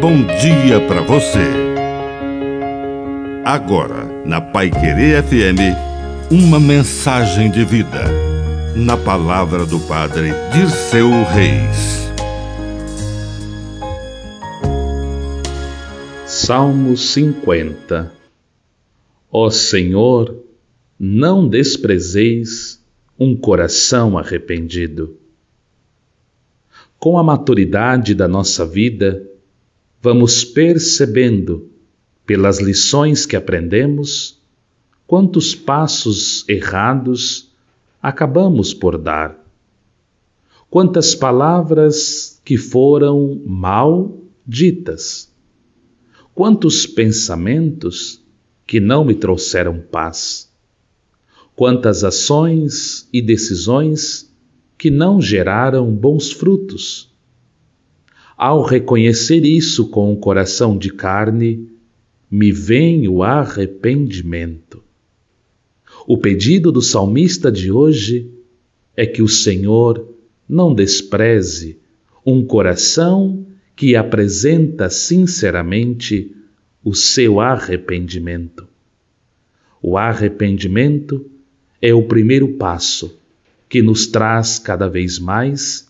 bom dia para você. Agora, na Pai Querer FM, uma mensagem de vida. Na palavra do Padre Dirceu Reis. Salmo 50 Ó Senhor, não desprezeis um coração arrependido. Com a maturidade da nossa vida, vamos percebendo, pelas lições que aprendemos, quantos passos errados acabamos por dar. Quantas palavras que foram mal ditas. Quantos pensamentos que não me trouxeram paz. Quantas ações e decisões que não geraram bons frutos ao reconhecer isso com o coração de carne, me vem o arrependimento. O pedido do salmista de hoje é que o Senhor não despreze um coração que apresenta sinceramente o seu arrependimento. O arrependimento é o primeiro passo que nos traz cada vez mais